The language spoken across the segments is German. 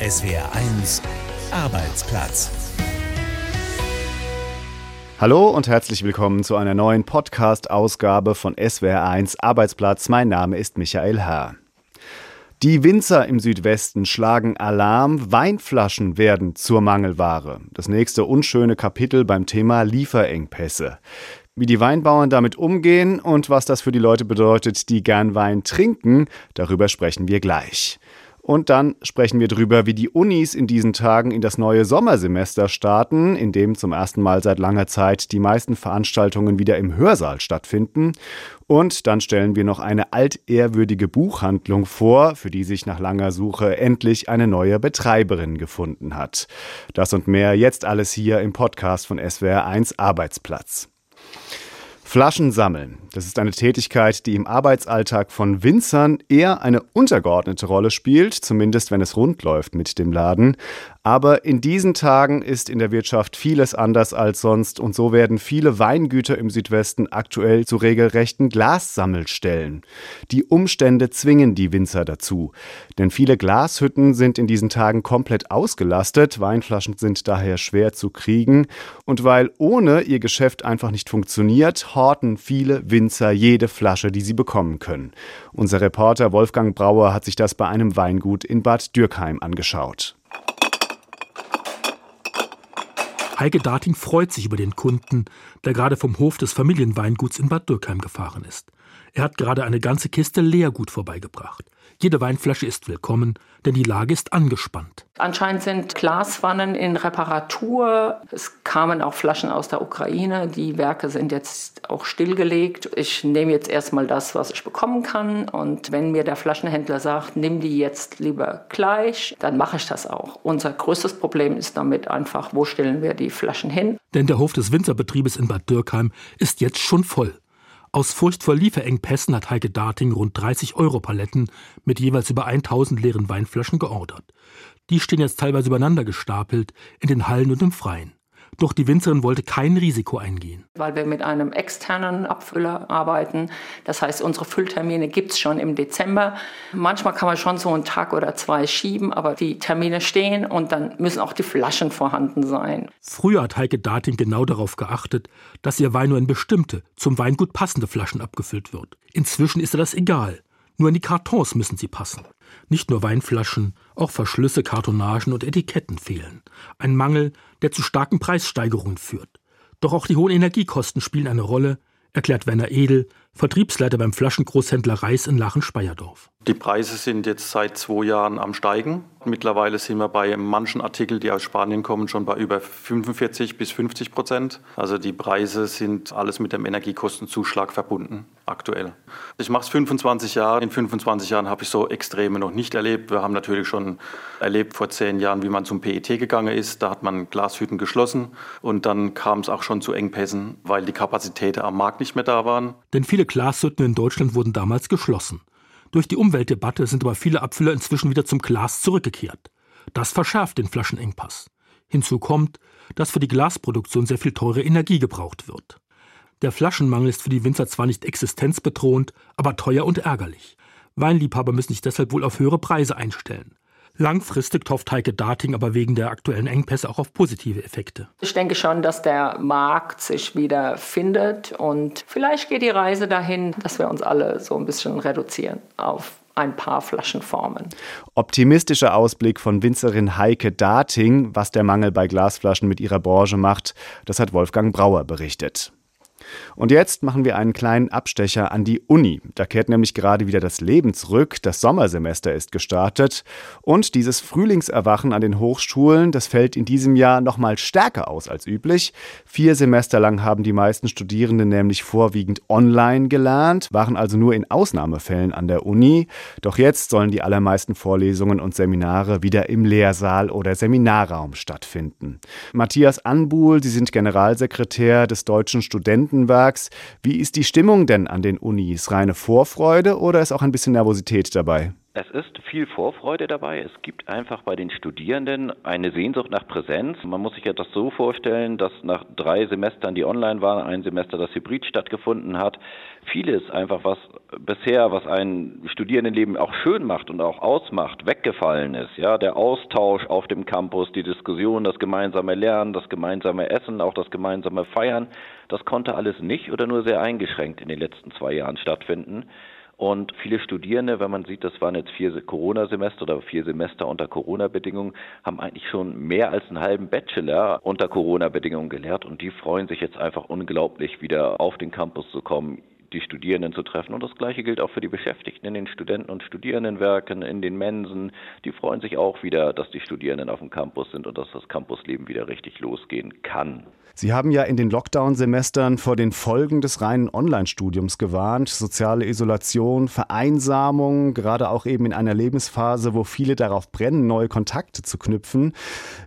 SWR1 Arbeitsplatz. Hallo und herzlich willkommen zu einer neuen Podcast-Ausgabe von SWR1 Arbeitsplatz. Mein Name ist Michael Herr. Die Winzer im Südwesten schlagen Alarm, Weinflaschen werden zur Mangelware. Das nächste unschöne Kapitel beim Thema Lieferengpässe. Wie die Weinbauern damit umgehen und was das für die Leute bedeutet, die gern Wein trinken, darüber sprechen wir gleich. Und dann sprechen wir darüber, wie die Unis in diesen Tagen in das neue Sommersemester starten, in dem zum ersten Mal seit langer Zeit die meisten Veranstaltungen wieder im Hörsaal stattfinden. Und dann stellen wir noch eine altehrwürdige Buchhandlung vor, für die sich nach langer Suche endlich eine neue Betreiberin gefunden hat. Das und mehr jetzt alles hier im Podcast von SWR1 Arbeitsplatz. Flaschen sammeln. Das ist eine Tätigkeit, die im Arbeitsalltag von Winzern eher eine untergeordnete Rolle spielt, zumindest wenn es rund läuft mit dem Laden. Aber in diesen Tagen ist in der Wirtschaft vieles anders als sonst und so werden viele Weingüter im Südwesten aktuell zu regelrechten Glassammelstellen. Die Umstände zwingen die Winzer dazu, denn viele Glashütten sind in diesen Tagen komplett ausgelastet, Weinflaschen sind daher schwer zu kriegen und weil ohne ihr Geschäft einfach nicht funktioniert, horten viele Winzer jede Flasche, die sie bekommen können. Unser Reporter Wolfgang Brauer hat sich das bei einem Weingut in Bad Dürkheim angeschaut. Heike Dating freut sich über den Kunden, der gerade vom Hof des Familienweinguts in Bad Dürkheim gefahren ist. Er hat gerade eine ganze Kiste Leergut vorbeigebracht. Jede Weinflasche ist willkommen, denn die Lage ist angespannt. Anscheinend sind Glaswannen in Reparatur. Es kamen auch Flaschen aus der Ukraine. Die Werke sind jetzt auch stillgelegt. Ich nehme jetzt erstmal das, was ich bekommen kann. Und wenn mir der Flaschenhändler sagt, nimm die jetzt lieber gleich, dann mache ich das auch. Unser größtes Problem ist damit einfach, wo stellen wir die Flaschen hin? Denn der Hof des Winzerbetriebes in Bad Dürkheim ist jetzt schon voll. Aus Furcht vor Lieferengpässen hat Heike Dating rund 30 Euro Paletten mit jeweils über 1000 leeren Weinflaschen geordert. Die stehen jetzt teilweise übereinander gestapelt in den Hallen und im Freien. Doch die Winzerin wollte kein Risiko eingehen. Weil wir mit einem externen Abfüller arbeiten. Das heißt, unsere Fülltermine gibt es schon im Dezember. Manchmal kann man schon so einen Tag oder zwei schieben, aber die Termine stehen und dann müssen auch die Flaschen vorhanden sein. Früher hat Heike Dating genau darauf geachtet, dass ihr Wein nur in bestimmte, zum Weingut passende Flaschen abgefüllt wird. Inzwischen ist ihr das egal. Nur in die Kartons müssen sie passen. Nicht nur Weinflaschen, auch Verschlüsse, Kartonagen und Etiketten fehlen. Ein Mangel, der zu starken Preissteigerungen führt. Doch auch die hohen Energiekosten spielen eine Rolle, erklärt Werner Edel, Vertriebsleiter beim Flaschengroßhändler Reis in Lachen-Speyerdorf. Die Preise sind jetzt seit zwei Jahren am Steigen. Mittlerweile sind wir bei manchen Artikeln, die aus Spanien kommen, schon bei über 45 bis 50 Prozent. Also die Preise sind alles mit dem Energiekostenzuschlag verbunden aktuell. Ich mache es 25 Jahre. In 25 Jahren habe ich so Extreme noch nicht erlebt. Wir haben natürlich schon erlebt vor zehn Jahren, wie man zum PET gegangen ist. Da hat man Glashütten geschlossen und dann kam es auch schon zu Engpässen, weil die Kapazitäten am Markt nicht mehr da waren. Denn viele Glashütten in Deutschland wurden damals geschlossen. Durch die Umweltdebatte sind aber viele Abfüller inzwischen wieder zum Glas zurückgekehrt. Das verschärft den Flaschenengpass. Hinzu kommt, dass für die Glasproduktion sehr viel teure Energie gebraucht wird. Der Flaschenmangel ist für die Winzer zwar nicht existenzbedrohend, aber teuer und ärgerlich. Weinliebhaber müssen sich deshalb wohl auf höhere Preise einstellen. Langfristig hofft Heike Dating aber wegen der aktuellen Engpässe auch auf positive Effekte. Ich denke schon, dass der Markt sich wieder findet und vielleicht geht die Reise dahin, dass wir uns alle so ein bisschen reduzieren auf ein paar Flaschenformen. Optimistischer Ausblick von Winzerin Heike Dating, was der Mangel bei Glasflaschen mit ihrer Branche macht, das hat Wolfgang Brauer berichtet. Und jetzt machen wir einen kleinen Abstecher an die Uni. Da kehrt nämlich gerade wieder das Leben zurück. Das Sommersemester ist gestartet. Und dieses Frühlingserwachen an den Hochschulen, das fällt in diesem Jahr noch mal stärker aus als üblich. Vier Semester lang haben die meisten Studierenden nämlich vorwiegend online gelernt, waren also nur in Ausnahmefällen an der Uni. Doch jetzt sollen die allermeisten Vorlesungen und Seminare wieder im Lehrsaal oder Seminarraum stattfinden. Matthias Anbuhl, Sie sind Generalsekretär des Deutschen Studenten Studentenwerks. Wie ist die Stimmung denn an den Unis? Reine Vorfreude oder ist auch ein bisschen Nervosität dabei? Es ist viel Vorfreude dabei. Es gibt einfach bei den Studierenden eine Sehnsucht nach Präsenz. Man muss sich ja das so vorstellen, dass nach drei Semestern, die online waren, ein Semester, das hybrid stattgefunden hat, vieles einfach, was bisher, was ein Studierendenleben auch schön macht und auch ausmacht, weggefallen ist. Ja, der Austausch auf dem Campus, die Diskussion, das gemeinsame Lernen, das gemeinsame Essen, auch das gemeinsame Feiern, das konnte alles nicht oder nur sehr eingeschränkt in den letzten zwei Jahren stattfinden. Und viele Studierende, wenn man sieht, das waren jetzt vier Corona-Semester oder vier Semester unter Corona-Bedingungen, haben eigentlich schon mehr als einen halben Bachelor unter Corona-Bedingungen gelehrt und die freuen sich jetzt einfach unglaublich, wieder auf den Campus zu kommen, die Studierenden zu treffen. Und das Gleiche gilt auch für die Beschäftigten in den Studenten- und Studierendenwerken, in den Mensen. Die freuen sich auch wieder, dass die Studierenden auf dem Campus sind und dass das Campusleben wieder richtig losgehen kann. Sie haben ja in den Lockdown-Semestern vor den Folgen des reinen Online-Studiums gewarnt. Soziale Isolation, Vereinsamung, gerade auch eben in einer Lebensphase, wo viele darauf brennen, neue Kontakte zu knüpfen.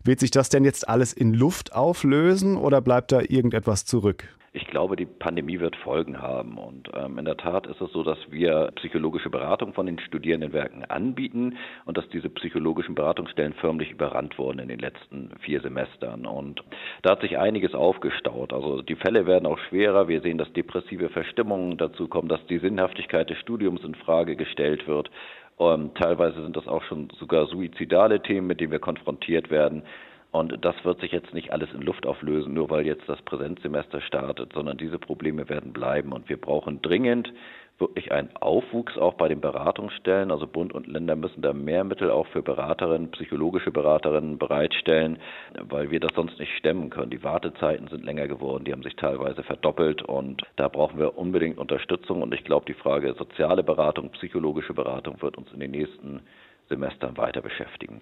Wird sich das denn jetzt alles in Luft auflösen oder bleibt da irgendetwas zurück? Ich glaube, die Pandemie wird Folgen haben. Und ähm, in der Tat ist es so, dass wir psychologische Beratung von den Studierendenwerken anbieten und dass diese psychologischen Beratungsstellen förmlich überrannt wurden in den letzten vier Semestern. Und da hat sich einiges aufgestaut. Also die Fälle werden auch schwerer. Wir sehen, dass depressive Verstimmungen dazu kommen, dass die Sinnhaftigkeit des Studiums in Frage gestellt wird. Ähm, teilweise sind das auch schon sogar suizidale Themen, mit denen wir konfrontiert werden. Und das wird sich jetzt nicht alles in Luft auflösen, nur weil jetzt das Präsenzsemester startet, sondern diese Probleme werden bleiben. Und wir brauchen dringend wirklich einen Aufwuchs auch bei den Beratungsstellen. Also Bund und Länder müssen da mehr Mittel auch für Beraterinnen, psychologische Beraterinnen bereitstellen, weil wir das sonst nicht stemmen können. Die Wartezeiten sind länger geworden, die haben sich teilweise verdoppelt und da brauchen wir unbedingt Unterstützung. Und ich glaube, die Frage soziale Beratung, psychologische Beratung wird uns in den nächsten Semestern weiter beschäftigen.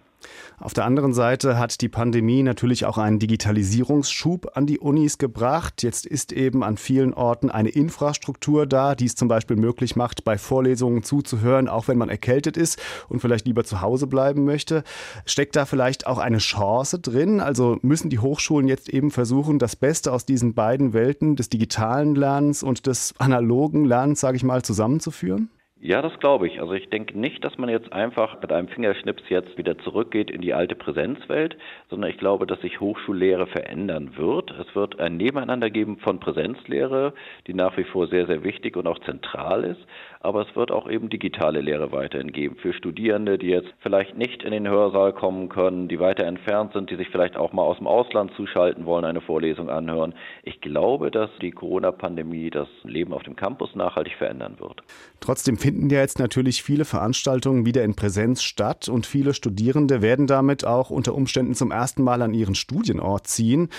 Auf der anderen Seite hat die Pandemie natürlich auch einen Digitalisierungsschub an die Unis gebracht. Jetzt ist eben an vielen Orten eine Infrastruktur da, die es zum Beispiel möglich macht, bei Vorlesungen zuzuhören, auch wenn man erkältet ist und vielleicht lieber zu Hause bleiben möchte. Steckt da vielleicht auch eine Chance drin? Also müssen die Hochschulen jetzt eben versuchen, das Beste aus diesen beiden Welten des digitalen Lernens und des analogen Lernens, sage ich mal, zusammenzuführen? Ja, das glaube ich. Also ich denke nicht, dass man jetzt einfach mit einem Fingerschnips jetzt wieder zurückgeht in die alte Präsenzwelt, sondern ich glaube, dass sich Hochschullehre verändern wird. Es wird ein Nebeneinander geben von Präsenzlehre, die nach wie vor sehr, sehr wichtig und auch zentral ist, aber es wird auch eben digitale Lehre weiterhin geben für Studierende, die jetzt vielleicht nicht in den Hörsaal kommen können, die weiter entfernt sind, die sich vielleicht auch mal aus dem Ausland zuschalten wollen, eine Vorlesung anhören. Ich glaube, dass die Corona-Pandemie das Leben auf dem Campus nachhaltig verändern wird. Trotzdem finden ja jetzt natürlich viele Veranstaltungen wieder in Präsenz statt und viele Studierende werden damit auch unter Umständen zum ersten Mal an ihren Studienort ziehen.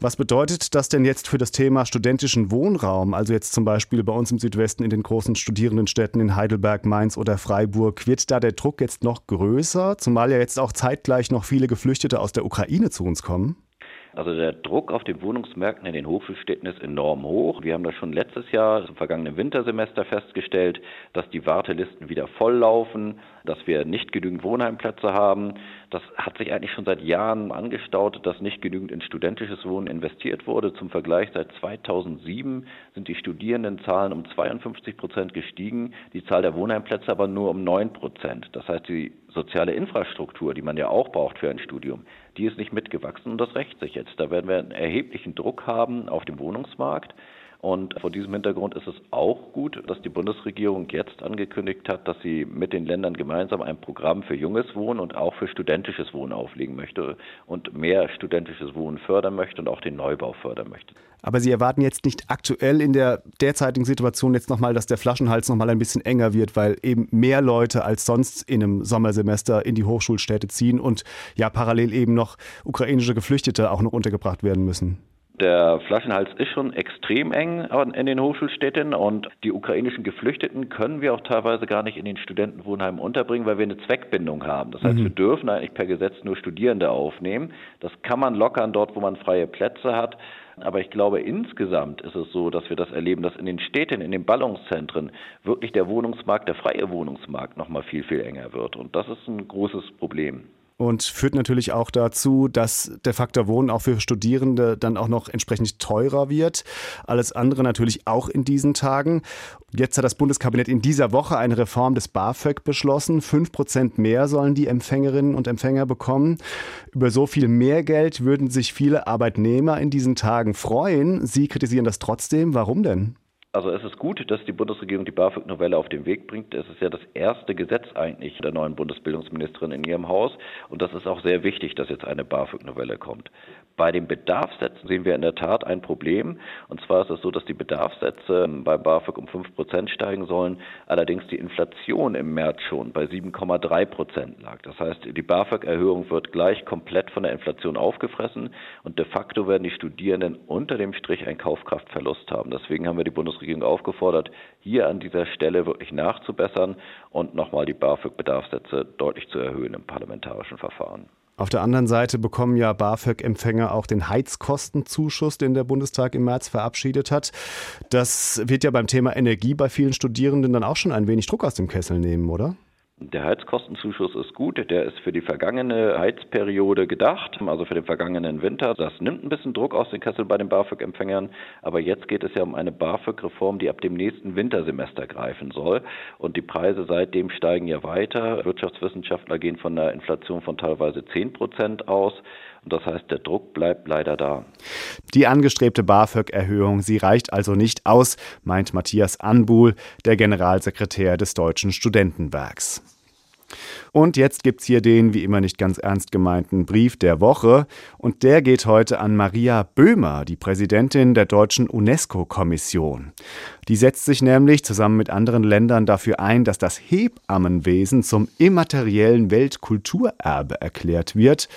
Was bedeutet das denn jetzt für das Thema studentischen Wohnraum? Also jetzt zum Beispiel bei uns im Südwesten in den großen Studierendenstädten in Heidelberg, Mainz oder Freiburg. Wird da der Druck jetzt noch größer, zumal ja jetzt auch zeitgleich noch viele Geflüchtete aus der Ukraine zu uns kommen? Also der Druck auf den Wohnungsmärkten in den Hochschulstädten ist enorm hoch. Wir haben das schon letztes Jahr im vergangenen Wintersemester festgestellt, dass die Wartelisten wieder volllaufen, dass wir nicht genügend Wohnheimplätze haben. Das hat sich eigentlich schon seit Jahren angestaut, dass nicht genügend in studentisches Wohnen investiert wurde. Zum Vergleich, seit 2007 sind die Studierendenzahlen um 52 Prozent gestiegen, die Zahl der Wohnheimplätze aber nur um 9 Prozent. Das heißt, die soziale Infrastruktur, die man ja auch braucht für ein Studium, die ist nicht mitgewachsen und das rächt sich jetzt. Da werden wir einen erheblichen Druck haben auf dem Wohnungsmarkt. Und vor diesem Hintergrund ist es auch gut, dass die Bundesregierung jetzt angekündigt hat, dass sie mit den Ländern gemeinsam ein Programm für junges Wohnen und auch für studentisches Wohnen auflegen möchte und mehr studentisches Wohnen fördern möchte und auch den Neubau fördern möchte. Aber Sie erwarten jetzt nicht aktuell in der derzeitigen Situation jetzt nochmal, dass der Flaschenhals nochmal ein bisschen enger wird, weil eben mehr Leute als sonst in einem Sommersemester in die Hochschulstädte ziehen und ja parallel eben noch ukrainische Geflüchtete auch noch untergebracht werden müssen. Der Flaschenhals ist schon extrem eng in den Hochschulstädten und die ukrainischen Geflüchteten können wir auch teilweise gar nicht in den Studentenwohnheimen unterbringen, weil wir eine Zweckbindung haben. Das heißt, mhm. wir dürfen eigentlich per Gesetz nur Studierende aufnehmen. Das kann man lockern dort, wo man freie Plätze hat. Aber ich glaube, insgesamt ist es so, dass wir das erleben, dass in den Städten, in den Ballungszentren wirklich der Wohnungsmarkt, der freie Wohnungsmarkt noch mal viel, viel enger wird. Und das ist ein großes Problem. Und führt natürlich auch dazu, dass der Faktor Wohnen auch für Studierende dann auch noch entsprechend teurer wird. Alles andere natürlich auch in diesen Tagen. Jetzt hat das Bundeskabinett in dieser Woche eine Reform des BAföG beschlossen. Fünf Prozent mehr sollen die Empfängerinnen und Empfänger bekommen. Über so viel mehr Geld würden sich viele Arbeitnehmer in diesen Tagen freuen. Sie kritisieren das trotzdem. Warum denn? Also es ist gut, dass die Bundesregierung die BAföG-Novelle auf den Weg bringt. Es ist ja das erste Gesetz eigentlich der neuen Bundesbildungsministerin in ihrem Haus. Und das ist auch sehr wichtig, dass jetzt eine BAföG-Novelle kommt. Bei den Bedarfssätzen sehen wir in der Tat ein Problem. Und zwar ist es so, dass die Bedarfssätze bei BAföG um 5 Prozent steigen sollen. Allerdings die Inflation im März schon bei 7,3 Prozent lag. Das heißt, die BAföG-Erhöhung wird gleich komplett von der Inflation aufgefressen. Und de facto werden die Studierenden unter dem Strich einen Kaufkraftverlust haben. Deswegen haben wir die Bundesregierung Bundesregierung aufgefordert, hier an dieser Stelle wirklich nachzubessern und nochmal die BAföG-Bedarfssätze deutlich zu erhöhen im parlamentarischen Verfahren. Auf der anderen Seite bekommen ja BAföG-Empfänger auch den Heizkostenzuschuss, den der Bundestag im März verabschiedet hat. Das wird ja beim Thema Energie bei vielen Studierenden dann auch schon ein wenig Druck aus dem Kessel nehmen, oder? Der Heizkostenzuschuss ist gut, der ist für die vergangene Heizperiode gedacht, also für den vergangenen Winter. Das nimmt ein bisschen Druck aus dem Kessel bei den BAföG-Empfängern, aber jetzt geht es ja um eine BAföG-Reform, die ab dem nächsten Wintersemester greifen soll. Und die Preise seitdem steigen ja weiter. Wirtschaftswissenschaftler gehen von einer Inflation von teilweise 10 Prozent aus. Und das heißt, der Druck bleibt leider da. Die angestrebte BAföG-Erhöhung, sie reicht also nicht aus, meint Matthias Anbuhl, der Generalsekretär des Deutschen Studentenwerks. Und jetzt gibt es hier den, wie immer nicht ganz ernst gemeinten Brief der Woche. Und der geht heute an Maria Böhmer, die Präsidentin der deutschen UNESCO-Kommission. Die setzt sich nämlich zusammen mit anderen Ländern dafür ein, dass das Hebammenwesen zum immateriellen Weltkulturerbe erklärt wird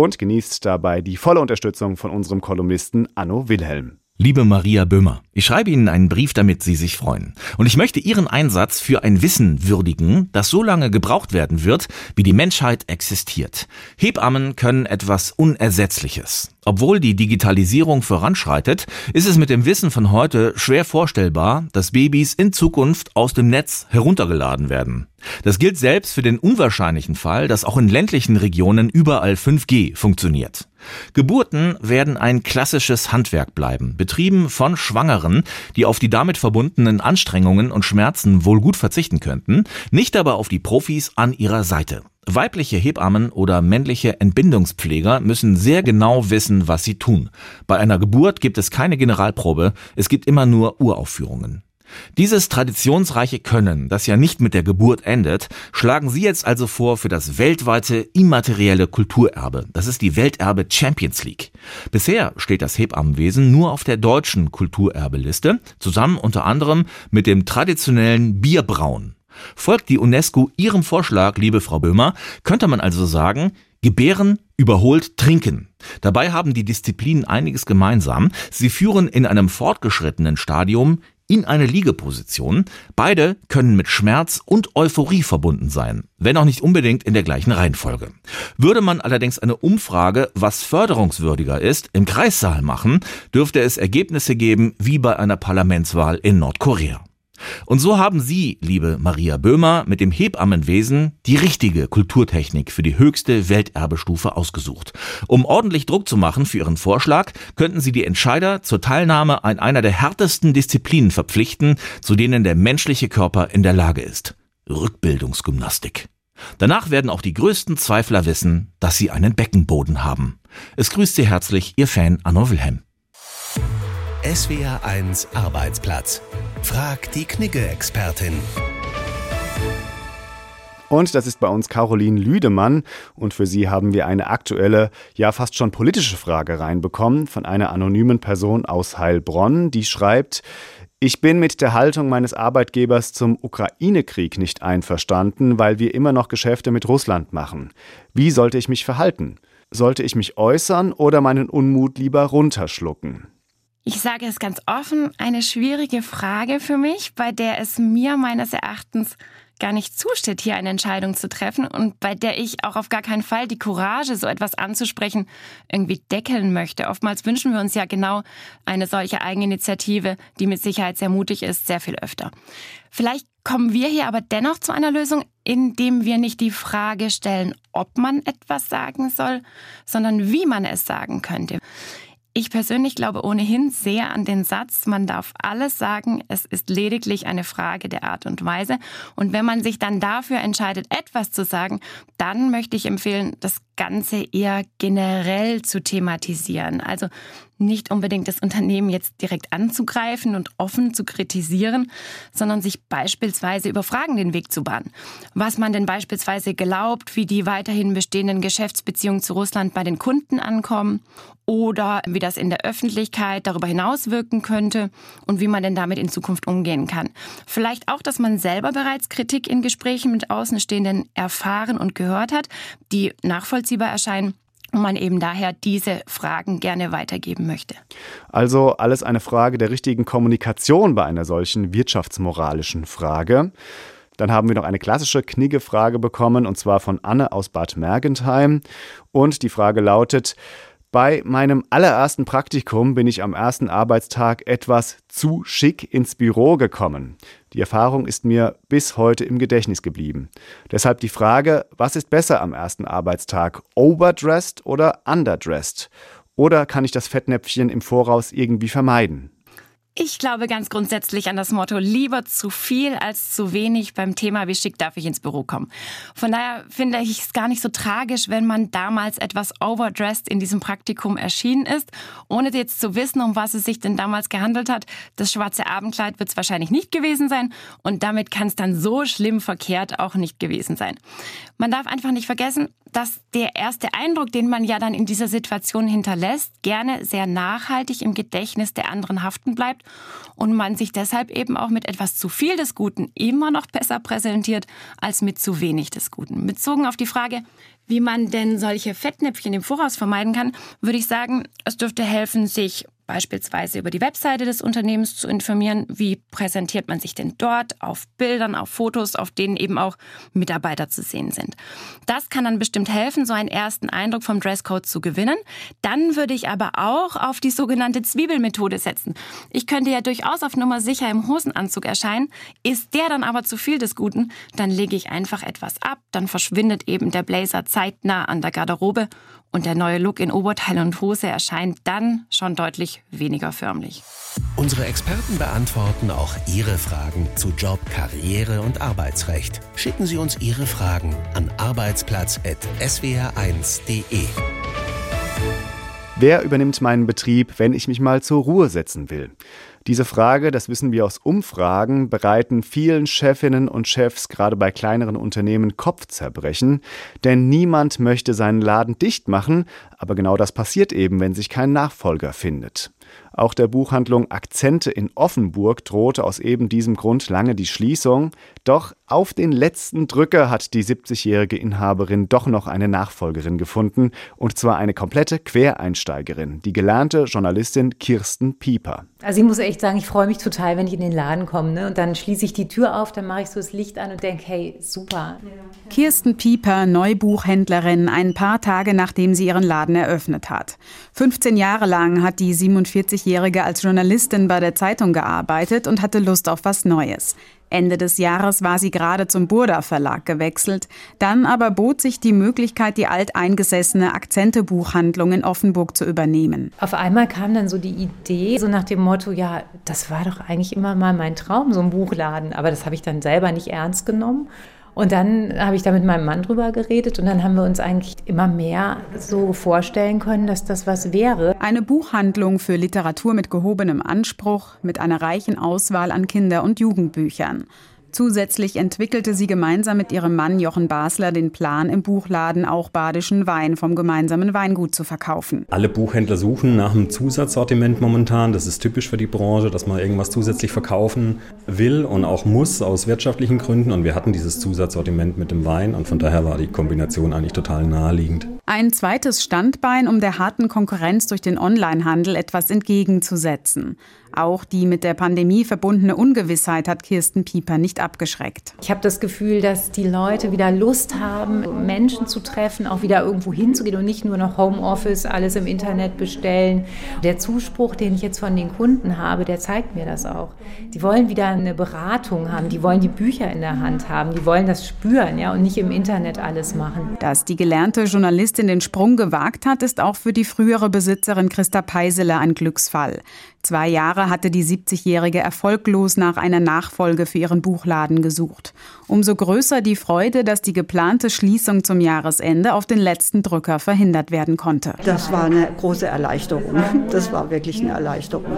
und genießt dabei die volle Unterstützung von unserem Kolumnisten Anno Wilhelm. Liebe Maria Böhmer, ich schreibe Ihnen einen Brief, damit Sie sich freuen. Und ich möchte Ihren Einsatz für ein Wissen würdigen, das so lange gebraucht werden wird, wie die Menschheit existiert. Hebammen können etwas Unersetzliches. Obwohl die Digitalisierung voranschreitet, ist es mit dem Wissen von heute schwer vorstellbar, dass Babys in Zukunft aus dem Netz heruntergeladen werden. Das gilt selbst für den unwahrscheinlichen Fall, dass auch in ländlichen Regionen überall 5G funktioniert. Geburten werden ein klassisches Handwerk bleiben, betrieben von Schwangeren, die auf die damit verbundenen Anstrengungen und Schmerzen wohl gut verzichten könnten, nicht aber auf die Profis an ihrer Seite. Weibliche Hebammen oder männliche Entbindungspfleger müssen sehr genau wissen, was sie tun. Bei einer Geburt gibt es keine Generalprobe, es gibt immer nur Uraufführungen. Dieses traditionsreiche Können, das ja nicht mit der Geburt endet, schlagen Sie jetzt also vor für das weltweite immaterielle Kulturerbe. Das ist die Welterbe Champions League. Bisher steht das Hebammenwesen nur auf der deutschen Kulturerbeliste, zusammen unter anderem mit dem traditionellen Bierbrauen. Folgt die UNESCO Ihrem Vorschlag, liebe Frau Böhmer, könnte man also sagen, Gebären überholt Trinken. Dabei haben die Disziplinen einiges gemeinsam. Sie führen in einem fortgeschrittenen Stadium in eine Liegeposition. Beide können mit Schmerz und Euphorie verbunden sein, wenn auch nicht unbedingt in der gleichen Reihenfolge. Würde man allerdings eine Umfrage, was förderungswürdiger ist, im Kreissaal machen, dürfte es Ergebnisse geben wie bei einer Parlamentswahl in Nordkorea. Und so haben Sie, liebe Maria Böhmer, mit dem Hebammenwesen die richtige Kulturtechnik für die höchste Welterbestufe ausgesucht. Um ordentlich Druck zu machen für Ihren Vorschlag, könnten Sie die Entscheider zur Teilnahme an einer der härtesten Disziplinen verpflichten, zu denen der menschliche Körper in der Lage ist. Rückbildungsgymnastik. Danach werden auch die größten Zweifler wissen, dass sie einen Beckenboden haben. Es grüßt Sie herzlich Ihr Fan Anno Wilhelm. SWR 1 Arbeitsplatz. Frag die Knigge-Expertin. Und das ist bei uns Caroline Lüdemann. Und für sie haben wir eine aktuelle, ja fast schon politische Frage reinbekommen von einer anonymen Person aus Heilbronn, die schreibt, ich bin mit der Haltung meines Arbeitgebers zum Ukraine-Krieg nicht einverstanden, weil wir immer noch Geschäfte mit Russland machen. Wie sollte ich mich verhalten? Sollte ich mich äußern oder meinen Unmut lieber runterschlucken? Ich sage es ganz offen, eine schwierige Frage für mich, bei der es mir meines Erachtens gar nicht zusteht, hier eine Entscheidung zu treffen und bei der ich auch auf gar keinen Fall die Courage, so etwas anzusprechen, irgendwie deckeln möchte. Oftmals wünschen wir uns ja genau eine solche Eigeninitiative, die mit Sicherheit sehr mutig ist, sehr viel öfter. Vielleicht kommen wir hier aber dennoch zu einer Lösung, indem wir nicht die Frage stellen, ob man etwas sagen soll, sondern wie man es sagen könnte. Ich persönlich glaube ohnehin sehr an den Satz, man darf alles sagen, es ist lediglich eine Frage der Art und Weise. Und wenn man sich dann dafür entscheidet, etwas zu sagen, dann möchte ich empfehlen, das Ganze eher generell zu thematisieren. Also nicht unbedingt das Unternehmen jetzt direkt anzugreifen und offen zu kritisieren, sondern sich beispielsweise über Fragen den Weg zu bahnen. Was man denn beispielsweise glaubt, wie die weiterhin bestehenden Geschäftsbeziehungen zu Russland bei den Kunden ankommen oder wie das in der Öffentlichkeit darüber hinaus wirken könnte und wie man denn damit in Zukunft umgehen kann. Vielleicht auch, dass man selber bereits Kritik in Gesprächen mit Außenstehenden erfahren und gehört hat, die nachvollziehbar erscheinen und man eben daher diese Fragen gerne weitergeben möchte. Also alles eine Frage der richtigen Kommunikation bei einer solchen wirtschaftsmoralischen Frage. Dann haben wir noch eine klassische Knigge-Frage bekommen, und zwar von Anne aus Bad Mergentheim. Und die Frage lautet, bei meinem allerersten Praktikum bin ich am ersten Arbeitstag etwas zu schick ins Büro gekommen. Die Erfahrung ist mir bis heute im Gedächtnis geblieben. Deshalb die Frage, was ist besser am ersten Arbeitstag? Overdressed oder underdressed? Oder kann ich das Fettnäpfchen im Voraus irgendwie vermeiden? Ich glaube ganz grundsätzlich an das Motto lieber zu viel als zu wenig beim Thema, wie schick darf ich ins Büro kommen. Von daher finde ich es gar nicht so tragisch, wenn man damals etwas overdressed in diesem Praktikum erschienen ist, ohne jetzt zu wissen, um was es sich denn damals gehandelt hat. Das schwarze Abendkleid wird es wahrscheinlich nicht gewesen sein und damit kann es dann so schlimm verkehrt auch nicht gewesen sein. Man darf einfach nicht vergessen, dass der erste Eindruck, den man ja dann in dieser Situation hinterlässt, gerne sehr nachhaltig im Gedächtnis der anderen haften bleibt und man sich deshalb eben auch mit etwas zu viel des Guten immer noch besser präsentiert als mit zu wenig des Guten. Bezogen auf die Frage, wie man denn solche Fettnäpfchen im Voraus vermeiden kann, würde ich sagen, es dürfte helfen, sich beispielsweise über die Webseite des Unternehmens zu informieren. Wie präsentiert man sich denn dort auf Bildern, auf Fotos, auf denen eben auch Mitarbeiter zu sehen sind. Das kann dann bestimmt helfen, so einen ersten Eindruck vom Dresscode zu gewinnen. Dann würde ich aber auch auf die sogenannte Zwiebelmethode setzen. Ich könnte ja durchaus auf Nummer sicher im Hosenanzug erscheinen. Ist der dann aber zu viel des Guten, dann lege ich einfach etwas ab, dann verschwindet eben der Blazer zeitnah an der Garderobe und der neue Look in Oberteil und Hose erscheint dann schon deutlich weniger förmlich. Unsere Experten beantworten auch Ihre Fragen zu Job, Karriere und Arbeitsrecht. Schicken Sie uns Ihre Fragen an arbeitsplatz.swr1.de. Wer übernimmt meinen Betrieb, wenn ich mich mal zur Ruhe setzen will? Diese Frage, das wissen wir aus Umfragen, bereiten vielen Chefinnen und Chefs gerade bei kleineren Unternehmen Kopfzerbrechen, denn niemand möchte seinen Laden dicht machen, aber genau das passiert eben, wenn sich kein Nachfolger findet. Auch der Buchhandlung Akzente in Offenburg drohte aus eben diesem Grund lange die Schließung. Doch auf den letzten Drücker hat die 70-jährige Inhaberin doch noch eine Nachfolgerin gefunden. Und zwar eine komplette Quereinsteigerin, die gelernte Journalistin Kirsten Pieper. Also ich muss echt sagen, ich freue mich total, wenn ich in den Laden komme. Ne? Und dann schließe ich die Tür auf, dann mache ich so das Licht an und denke, hey, super. Kirsten Pieper, Neubuchhändlerin, ein paar Tage nachdem sie ihren Laden eröffnet hat. 15 Jahre lang hat die 47-Jährige als Journalistin bei der Zeitung gearbeitet und hatte Lust auf was Neues. Ende des Jahres war sie gerade zum Burda Verlag gewechselt. Dann aber bot sich die Möglichkeit, die alteingesessene Akzente-Buchhandlung in Offenburg zu übernehmen. Auf einmal kam dann so die Idee, so nach dem Motto, ja, das war doch eigentlich immer mal mein Traum, so ein Buchladen. Aber das habe ich dann selber nicht ernst genommen. Und dann habe ich da mit meinem Mann drüber geredet und dann haben wir uns eigentlich immer mehr so vorstellen können, dass das was wäre. Eine Buchhandlung für Literatur mit gehobenem Anspruch, mit einer reichen Auswahl an Kinder- und Jugendbüchern. Zusätzlich entwickelte sie gemeinsam mit ihrem Mann Jochen Basler den Plan, im Buchladen auch badischen Wein vom gemeinsamen Weingut zu verkaufen. Alle Buchhändler suchen nach einem Zusatzsortiment momentan. Das ist typisch für die Branche, dass man irgendwas zusätzlich verkaufen will und auch muss aus wirtschaftlichen Gründen. Und wir hatten dieses Zusatzsortiment mit dem Wein und von daher war die Kombination eigentlich total naheliegend. Ein zweites Standbein, um der harten Konkurrenz durch den Onlinehandel etwas entgegenzusetzen. Auch die mit der Pandemie verbundene Ungewissheit hat Kirsten Pieper nicht abgeschreckt. Ich habe das Gefühl, dass die Leute wieder Lust haben, Menschen zu treffen, auch wieder irgendwo hinzugehen und nicht nur noch Homeoffice, alles im Internet bestellen. Der Zuspruch, den ich jetzt von den Kunden habe, der zeigt mir das auch. Die wollen wieder eine Beratung haben, die wollen die Bücher in der Hand haben, die wollen das spüren, ja, und nicht im Internet alles machen. Dass die gelernte Journalistin den Sprung gewagt hat, ist auch für die frühere Besitzerin Christa Peiseler ein Glücksfall. Zwei Jahre hatte die 70-Jährige erfolglos nach einer Nachfolge für ihren Buchladen gesucht. Umso größer die Freude, dass die geplante Schließung zum Jahresende auf den letzten Drücker verhindert werden konnte. Das war eine große Erleichterung. Das war wirklich eine Erleichterung.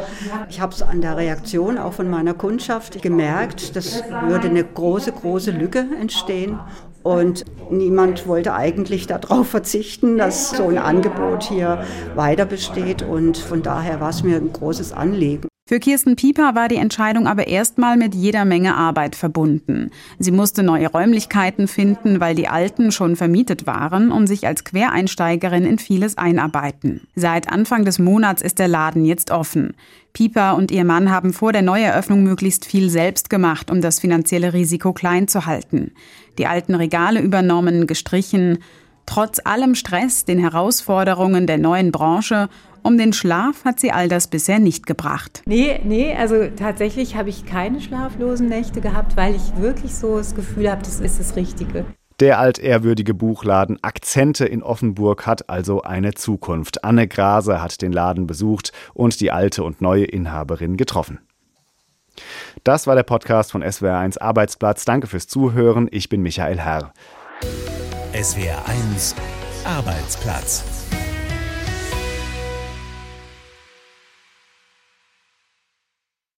Ich habe es an der Reaktion auch von meiner Kundschaft gemerkt, das würde eine große, große Lücke entstehen. Und niemand wollte eigentlich darauf verzichten, dass so ein Angebot hier weiter besteht. Und von daher war es mir ein großes Anliegen. Für Kirsten Pieper war die Entscheidung aber erstmal mit jeder Menge Arbeit verbunden. Sie musste neue Räumlichkeiten finden, weil die alten schon vermietet waren und sich als Quereinsteigerin in vieles einarbeiten. Seit Anfang des Monats ist der Laden jetzt offen. Pieper und ihr Mann haben vor der Neueröffnung möglichst viel selbst gemacht, um das finanzielle Risiko klein zu halten. Die alten Regale übernommen, gestrichen. Trotz allem Stress, den Herausforderungen der neuen Branche um den Schlaf hat sie all das bisher nicht gebracht. Nee, nee, also tatsächlich habe ich keine schlaflosen Nächte gehabt, weil ich wirklich so das Gefühl habe, das ist das Richtige. Der altehrwürdige Buchladen Akzente in Offenburg hat also eine Zukunft. Anne Grase hat den Laden besucht und die alte und neue Inhaberin getroffen. Das war der Podcast von SWR1 Arbeitsplatz. Danke fürs Zuhören. Ich bin Michael Herr. SWR1 Arbeitsplatz.